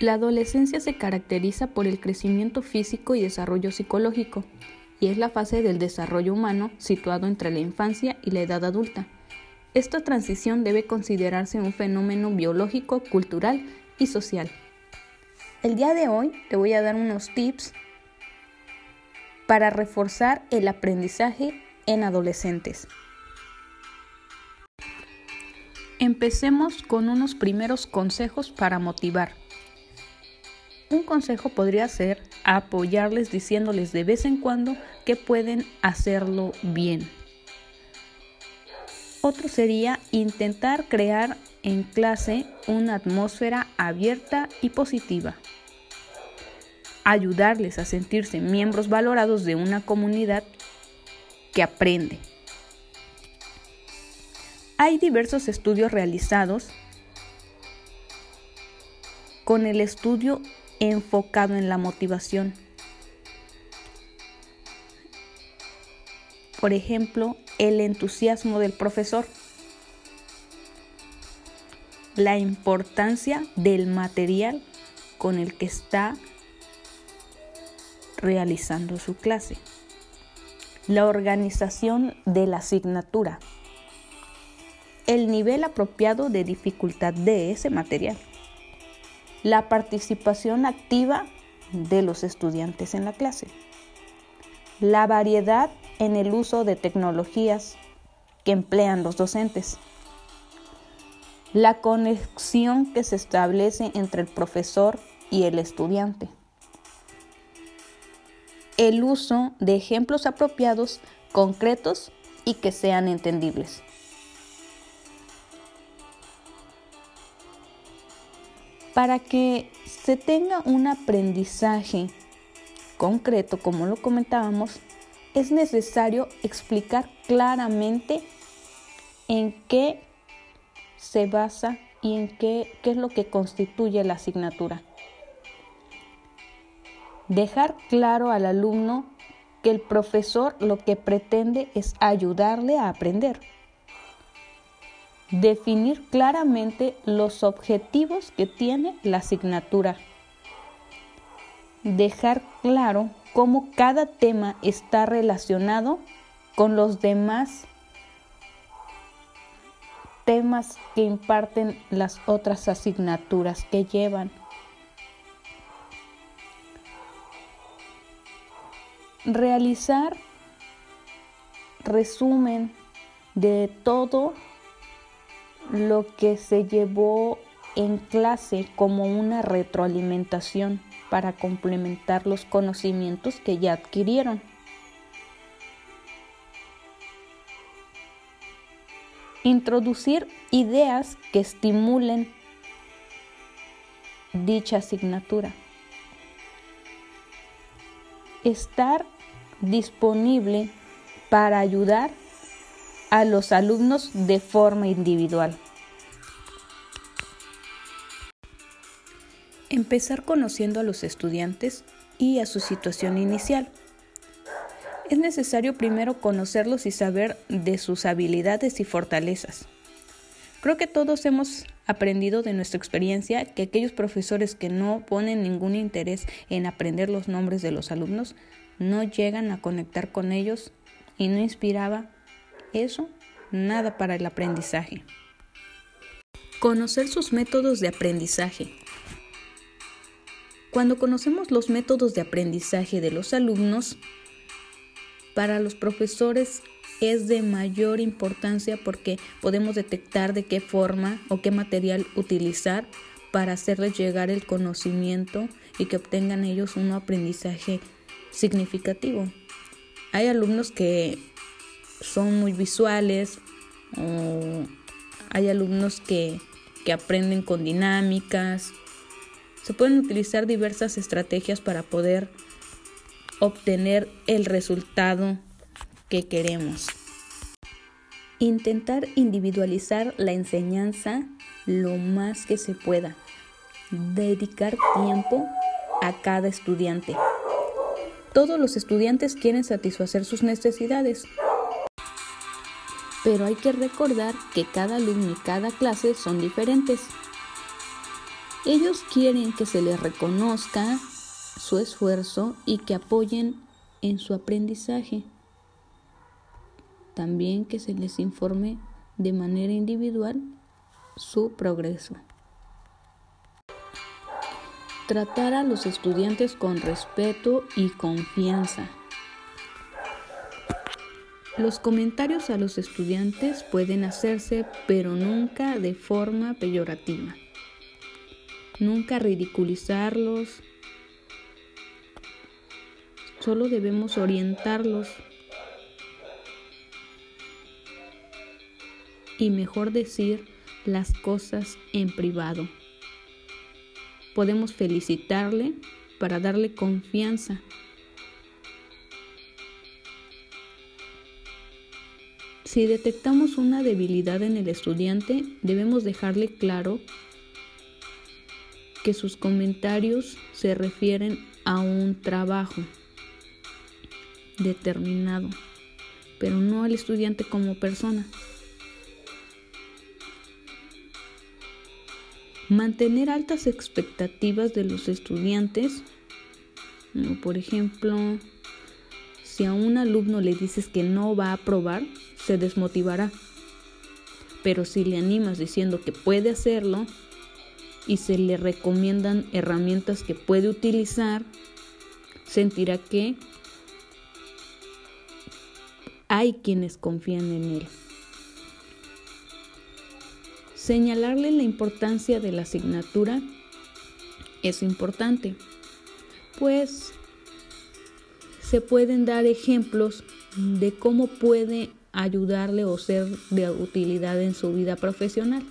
La adolescencia se caracteriza por el crecimiento físico y desarrollo psicológico, y es la fase del desarrollo humano situado entre la infancia y la edad adulta. Esta transición debe considerarse un fenómeno biológico, cultural y social. El día de hoy te voy a dar unos tips para reforzar el aprendizaje en adolescentes. Empecemos con unos primeros consejos para motivar. Un consejo podría ser apoyarles diciéndoles de vez en cuando que pueden hacerlo bien. Otro sería intentar crear en clase una atmósfera abierta y positiva. Ayudarles a sentirse miembros valorados de una comunidad que aprende. Hay diversos estudios realizados con el estudio enfocado en la motivación. Por ejemplo, el entusiasmo del profesor, la importancia del material con el que está realizando su clase, la organización de la asignatura, el nivel apropiado de dificultad de ese material la participación activa de los estudiantes en la clase, la variedad en el uso de tecnologías que emplean los docentes, la conexión que se establece entre el profesor y el estudiante, el uso de ejemplos apropiados, concretos y que sean entendibles. Para que se tenga un aprendizaje concreto, como lo comentábamos, es necesario explicar claramente en qué se basa y en qué, qué es lo que constituye la asignatura. Dejar claro al alumno que el profesor lo que pretende es ayudarle a aprender definir claramente los objetivos que tiene la asignatura, dejar claro cómo cada tema está relacionado con los demás temas que imparten las otras asignaturas que llevan. Realizar resumen de todo lo que se llevó en clase como una retroalimentación para complementar los conocimientos que ya adquirieron. Introducir ideas que estimulen dicha asignatura. Estar disponible para ayudar a los alumnos de forma individual. Empezar conociendo a los estudiantes y a su situación inicial. Es necesario primero conocerlos y saber de sus habilidades y fortalezas. Creo que todos hemos aprendido de nuestra experiencia que aquellos profesores que no ponen ningún interés en aprender los nombres de los alumnos no llegan a conectar con ellos y no inspiraba eso nada para el aprendizaje. Conocer sus métodos de aprendizaje. Cuando conocemos los métodos de aprendizaje de los alumnos, para los profesores es de mayor importancia porque podemos detectar de qué forma o qué material utilizar para hacerles llegar el conocimiento y que obtengan ellos un aprendizaje significativo. Hay alumnos que son muy visuales o hay alumnos que, que aprenden con dinámicas. Se pueden utilizar diversas estrategias para poder obtener el resultado que queremos. Intentar individualizar la enseñanza lo más que se pueda. Dedicar tiempo a cada estudiante. Todos los estudiantes quieren satisfacer sus necesidades, pero hay que recordar que cada alumno y cada clase son diferentes. Ellos quieren que se les reconozca su esfuerzo y que apoyen en su aprendizaje. También que se les informe de manera individual su progreso. Tratar a los estudiantes con respeto y confianza. Los comentarios a los estudiantes pueden hacerse, pero nunca de forma peyorativa. Nunca ridiculizarlos. Solo debemos orientarlos y mejor decir las cosas en privado. Podemos felicitarle para darle confianza Si detectamos una debilidad en el estudiante, debemos dejarle claro que sus comentarios se refieren a un trabajo determinado, pero no al estudiante como persona. Mantener altas expectativas de los estudiantes, por ejemplo, si a un alumno le dices que no va a aprobar, se desmotivará. Pero si le animas diciendo que puede hacerlo y se le recomiendan herramientas que puede utilizar, sentirá que hay quienes confían en él. Señalarle la importancia de la asignatura es importante, pues se pueden dar ejemplos de cómo puede ayudarle o ser de utilidad en su vida profesional.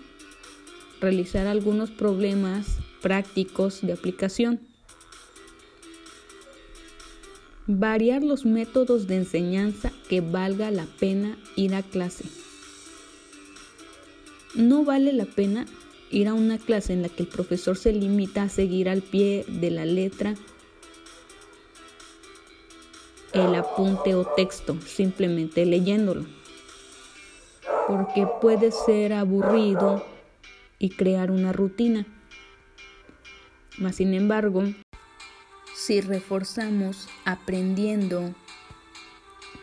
Realizar algunos problemas prácticos de aplicación. Variar los métodos de enseñanza que valga la pena ir a clase. No vale la pena ir a una clase en la que el profesor se limita a seguir al pie de la letra el apunte o texto, simplemente leyéndolo. Porque puede ser aburrido y crear una rutina. Mas sin embargo, si reforzamos aprendiendo,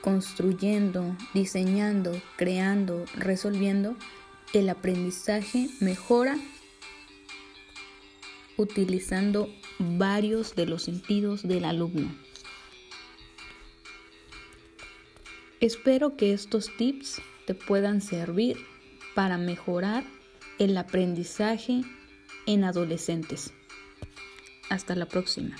construyendo, diseñando, creando, resolviendo, el aprendizaje mejora utilizando varios de los sentidos del alumno. Espero que estos tips te puedan servir para mejorar el aprendizaje en adolescentes. Hasta la próxima.